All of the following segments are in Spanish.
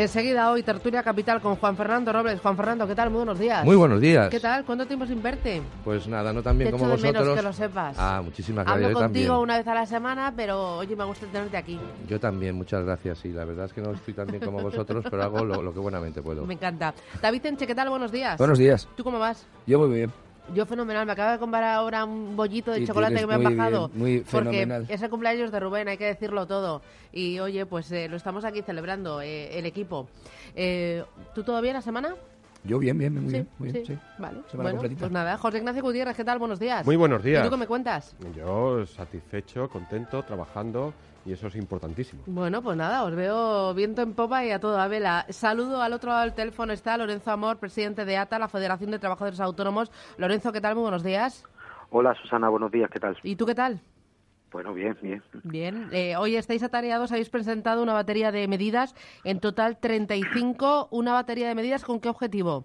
Enseguida hoy, Tertulia Capital con Juan Fernando Robles. Juan Fernando, ¿qué tal? Muy buenos días. Muy buenos días. ¿Qué tal? ¿Cuánto tiempo sin verte? Pues nada, no tan bien Te como echo de vosotros. menos que lo sepas. Ah, muchísimas gracias. Hablo yo contigo también. una vez a la semana, pero oye, me gusta tenerte aquí. Yo también, muchas gracias. Y la verdad es que no estoy tan bien como vosotros, pero hago lo, lo que buenamente puedo. Me encanta. David Enche, ¿qué tal? Buenos días. Buenos días. ¿Tú cómo vas? Yo muy bien. Yo fenomenal, me acabo de comprar ahora un bollito de Y chocolate que me han muy bajado. bien, muy porque fenomenal. es el cumpleaños de Rubén, hay que decirlo todo. Y oye, pues eh, lo estamos aquí celebrando, eh, el equipo. Eh, ¿Tú todo bien la semana? Yo bien, bien, muy sí, bien. Muy bien sí. sí. Vale. Semana bueno, completita. pues nada, José Ignacio Gutiérrez, ¿qué tal? Buenos días. Muy buenos días. ¿Y tú qué me cuentas? Yo satisfecho, contento, trabajando y eso es importantísimo. Bueno, pues nada, os veo viento en popa y a toda vela. Saludo al otro lado del teléfono, está Lorenzo Amor, presidente de ATA, la Federación de Trabajadores Autónomos. Lorenzo, ¿qué tal? Muy buenos días. Hola Susana, buenos días, ¿qué tal? ¿Y tú qué tal? Bueno, bien, bien. Bien, eh, hoy estáis atareados, habéis presentado una batería de medidas, en total 35, una batería de medidas, ¿con qué objetivo?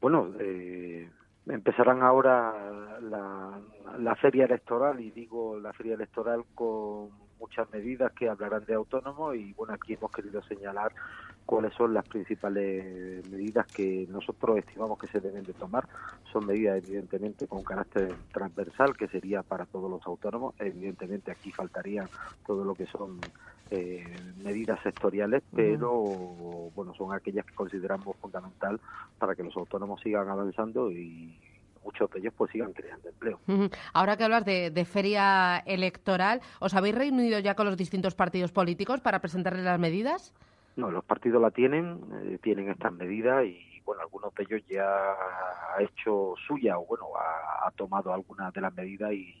Bueno, eh, empezarán ahora la, la feria electoral y digo la feria electoral con muchas medidas que hablarán de autónomos y bueno, aquí hemos querido señalar cuáles son las principales medidas que nosotros estimamos que se deben de tomar. Son medidas evidentemente con carácter transversal que sería para todos los autónomos. Evidentemente aquí faltarían todo lo que son eh, medidas sectoriales, pero bueno, son aquellas que consideramos fundamental para que los autónomos sigan avanzando y muchos de ellos pues sigan creando empleo. Ahora que hablas de, de feria electoral, ¿os habéis reunido ya con los distintos partidos políticos para presentarles las medidas? No, los partidos la tienen, eh, tienen estas medidas y bueno, algunos de ellos ya ha hecho suya o bueno, ha, ha tomado algunas de las medidas y,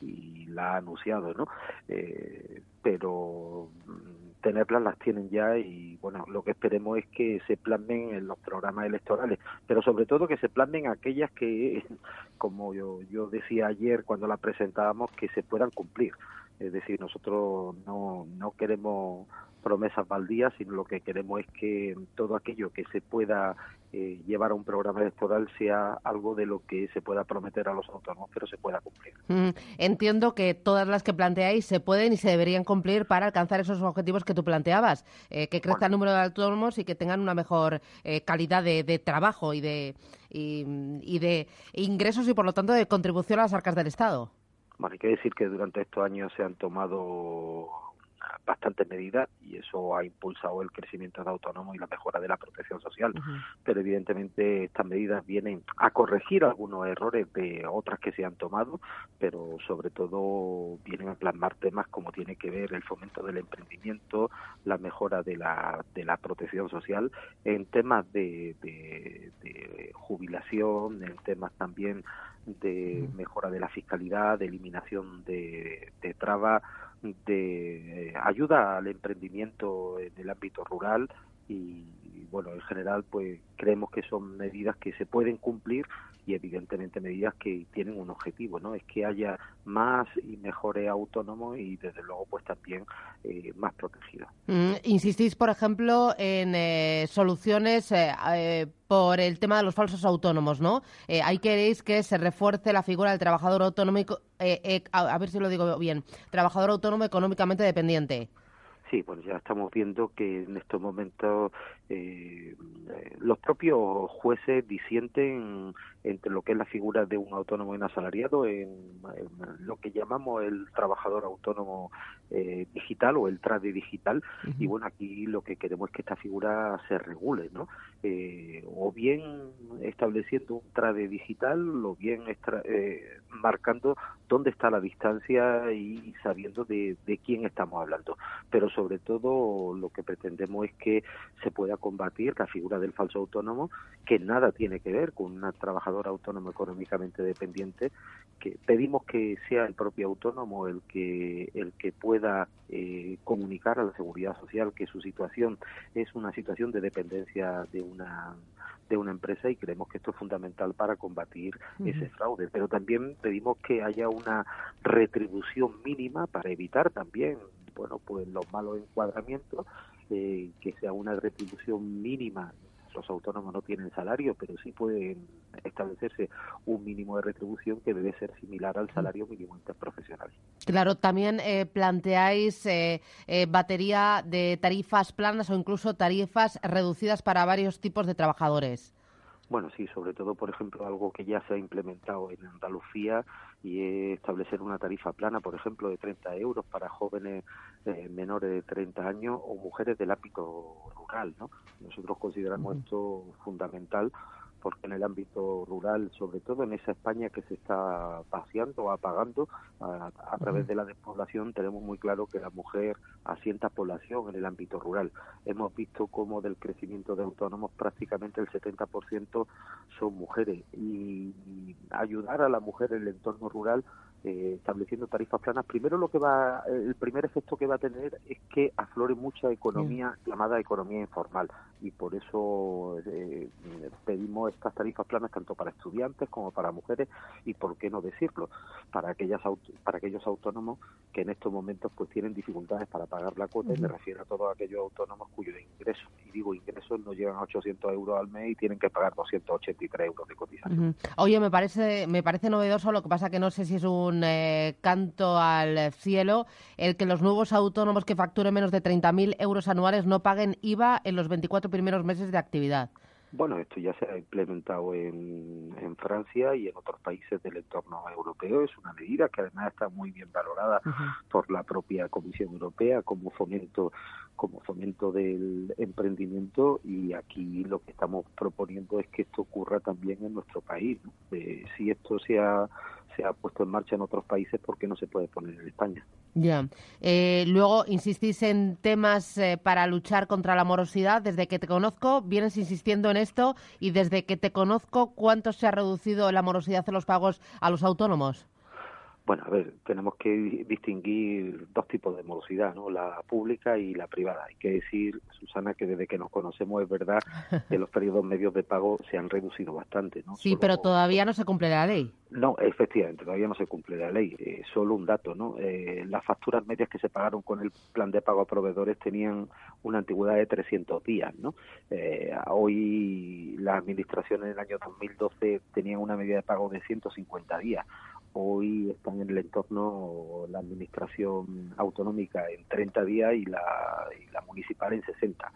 y la ha anunciado, ¿no? Eh, pero mm, tenerlas las tienen ya y bueno, lo que esperemos es que se plasmen en los programas electorales, pero sobre todo que se plasmen aquellas que, como yo, yo decía ayer cuando las presentábamos, que se puedan cumplir. Es decir, nosotros no, no queremos promesas baldías, sino lo que queremos es que todo aquello que se pueda eh, llevar a un programa electoral sea algo de lo que se pueda prometer a los autónomos, pero se pueda cumplir. Mm, Entiendo que todas las que planteáis se pueden y se deberían cumplir para alcanzar esos objetivos que tú planteabas, eh, que crezca el número de autónomos y que tengan una mejor eh, calidad de, de trabajo y de, y, y de ingresos y, por lo tanto, de contribución a las arcas del Estado. Bueno, hay que decir que durante estos años se han tomado bastantes medidas y eso ha impulsado el crecimiento de autónomos y la mejora de la protección social. Pero evidentemente estas medidas vienen a corregir algunos errores de otras que se han tomado, pero sobre todo vienen a plasmar temas como tiene que ver el fomento del emprendimiento, la mejora de la, de la protección social, en temas de, de, de jubilación, en temas también de mejora de la fiscalidad, de eliminación de, de trabas, de eh, ayuda al emprendimiento en el ámbito rural y, y, bueno, en general pues creemos que son medidas que se pueden cumplir y evidentemente medidas que tienen un objetivo, ¿no? Es que haya más y mejores autónomos y desde luego pues también eh, más protegidos. Mm, insistís, por ejemplo, en eh, soluciones eh, eh, por el tema de los falsos autónomos, ¿no? Eh, ahí queréis que se refuerce la figura del trabajador autónomo, eh, eh, a, a ver si lo digo bien, trabajador autónomo económicamente dependiente. Sí, bueno, ya estamos viendo que en estos momentos eh, los propios jueces disienten entre lo que es la figura de un autónomo y un asalariado en, en lo que llamamos el trabajador autónomo eh, digital o el trade digital. Uh -huh. Y bueno, aquí lo que queremos es que esta figura se regule, ¿no? Eh, o bien estableciendo un trade digital o bien eh, marcando dónde está la distancia y sabiendo de, de quién estamos hablando. Pero sobre todo lo que pretendemos es que se pueda combatir la figura del falso autónomo, que nada tiene que ver con una trabajadora autónoma económicamente dependiente, que pedimos que sea el propio autónomo el que el que pueda eh, comunicar a la seguridad social que su situación es una situación de dependencia de una de una empresa y creemos que esto es fundamental para combatir uh -huh. ese fraude. Pero también pedimos que haya una retribución mínima para evitar también bueno, pues los malos encuadramientos, eh, que sea una retribución mínima los autónomos no tienen salario, pero sí pueden establecerse un mínimo de retribución que debe ser similar al salario mínimo interprofesional. Claro, también eh, planteáis eh, eh, batería de tarifas planas o incluso tarifas reducidas para varios tipos de trabajadores. Bueno, sí, sobre todo, por ejemplo, algo que ya se ha implementado en Andalucía y es establecer una tarifa plana, por ejemplo, de 30 euros para jóvenes menores de 30 años o mujeres del ámbito rural, ¿no? Nosotros consideramos esto fundamental porque en el ámbito rural, sobre todo en esa España que se está vaciando o apagando a, través de la despoblación, tenemos muy claro que la mujer asienta población en el ámbito rural. Hemos visto cómo del crecimiento de autónomos prácticamente el 70% son mujeres y ayudar a la mujer en el entorno rural eh, estableciendo tarifas planas, primero lo que va, el primer efecto que va a tener es que aflore mucha economía llamada economía informal. Y por eso eh, pedimos estas tarifas planas tanto para estudiantes como para mujeres y por qué no decirlo para aquellas para aquellos autónomos que en estos momentos pues tienen dificultades para pagar la cuota y me refiero a todos aquellos autónomos cuyos ingresos y digo ingresos no llegan a 800 euros al mes y tienen que pagar 283 euros de cotización. Oye, me parece me parece novedoso lo que pasa que no sé si es un eh, canto al cielo el que los nuevos autónomos que facturen menos de 30.000 euros anuales no paguen IVA en los 24 primeros meses de actividad. Bueno, esto ya se ha implementado en, en, Francia y en otros países del entorno europeo. Es una medida que además está muy bien valorada por la propia Comisión Europea como fomento como fomento del emprendimiento y aquí lo que estamos proponiendo es que esto ocurra también en nuestro país. si esto se ha, se ha puesto en marcha en otros países, ¿por qué no se puede poner en España? Ya. Eh, luego, insistís en temas eh, para luchar contra la morosidad. Desde que te conozco, vienes insistiendo en esto y desde que te conozco, ¿cuánto se ha reducido la morosidad en los pagos a los autónomos? Bueno, a ver, tenemos que distinguir dos tipos de morosidad, ¿no? La pública y la privada. Hay que decir, Susana, que desde que nos conocemos es verdad que los periodos medios de pago se han reducido bastante, ¿no? Sí, pero todavía no se cumple la ley. No, efectivamente, todavía no se cumple la ley. Eh, solo un dato, ¿no? Eh, las facturas medias que se pagaron con el plan de pago a proveedores tenían una antigüedad de 300 días, ¿no? Eh, hoy las administraciones en el año 2012 tenían una media de pago de 150 días hoy están en el entorno la administración autonómica en 30 días y la, la municipal en 60.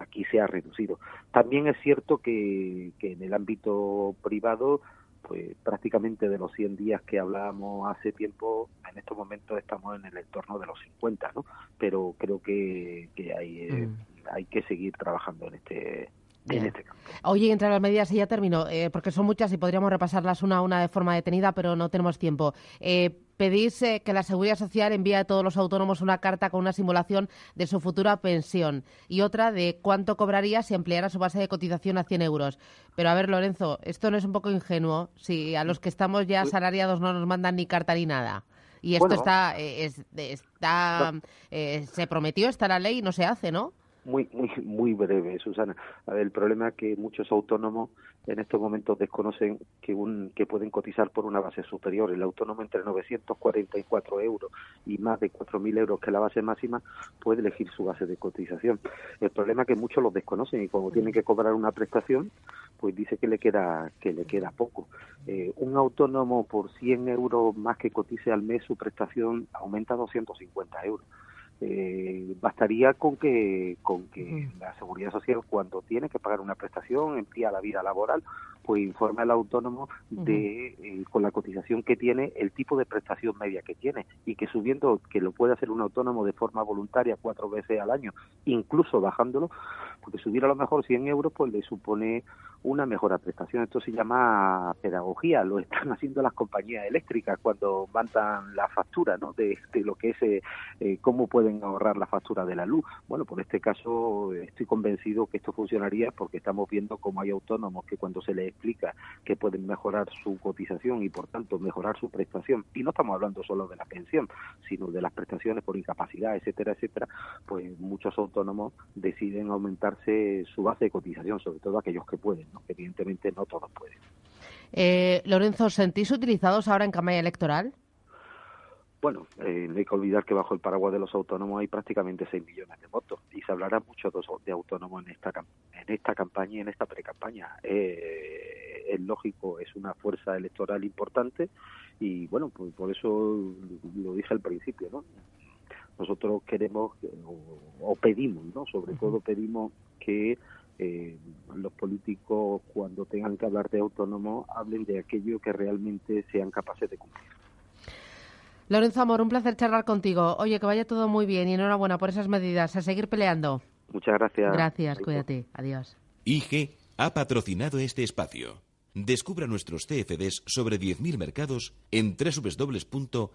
aquí se ha reducido. También es cierto que, que en el ámbito privado pues prácticamente de los 100 días que hablábamos hace tiempo, en estos momentos estamos en el entorno de los 50, ¿no? Pero creo que, que hay, eh, mm. hay que seguir trabajando en este este Oye, entre las medidas, y ya termino, eh, porque son muchas y podríamos repasarlas una a una de forma detenida, pero no tenemos tiempo. Eh, pedís eh, que la Seguridad Social envíe a todos los autónomos una carta con una simulación de su futura pensión y otra de cuánto cobraría si ampliara su base de cotización a 100 euros. Pero a ver, Lorenzo, esto no es un poco ingenuo si a los que estamos ya salariados no nos mandan ni carta ni nada. Y esto está, está se prometió, está la ley y no se hace, ¿no? Muy muy muy breve, Susana. el problema es que muchos autónomos en estos momentos desconocen que un que pueden cotizar por una base superior. El autónomo entre 944 euros y más de 4.000 euros que la base máxima puede elegir su base de cotización. El problema es que muchos los desconocen y como tienen que cobrar una prestación, pues dice que le queda que le queda poco. Eh, un autónomo por 100 euros más que cotice al mes su prestación aumenta a 250 euros eh, bastaría con que con que la seguridad social cuando tiene que pagar una prestación emplea la vida laboral pues informe al autónomo de eh, con la cotización que tiene el tipo de prestación media que tiene y que subiendo que lo puede hacer un autónomo de forma voluntaria cuatro veces al año incluso bajándolo porque subir a lo mejor 100 euros pues le supone una mejora prestación. Esto se llama pedagogía, lo están haciendo las compañías eléctricas cuando mandan la factura ¿no? de, lo que es eh, eh, cómo pueden ahorrar la factura de la luz. Bueno, por este caso estoy convencido que esto funcionaría porque estamos viendo cómo hay autónomos que cuando se les explica que pueden mejorar su cotización y por tanto mejorar su prestación, y no estamos hablando solo de la pensión, sino de las prestaciones por incapacidad, etcétera, etcétera, pues muchos autónomos deciden aumentarse su base de cotización, sobre todo aquellos que pueden evidentemente no todos pueden. Eh, Lorenzo, ¿sentís utilizados ahora en campaña electoral? bueno, eh, no hay que olvidar que bajo el paraguas de los autónomos hay prácticamente 6 millones de votos y se hablará mucho de, autónomos en esta en esta campaña y en esta pre-campaña. Eh, es lógico, es una fuerza electoral importante y bueno, pues por eso lo dije al principio, ¿no? Nosotros queremos o, pedimos, ¿no? Sobre todo pedimos que eh, los políticos cuando tengan que hablar de autónomos hablen de aquello que realmente sean capaces de cumplir. Lorenzo Amor, un placer charlar contigo. Oye, que vaya todo muy bien y enhorabuena por esas medidas. A seguir peleando. Muchas gracias. Gracias, cuídate. Adiós. IG ha patrocinado este espacio. Descubra nuestros CFDs sobre 10.000 mercados en www.ig.com.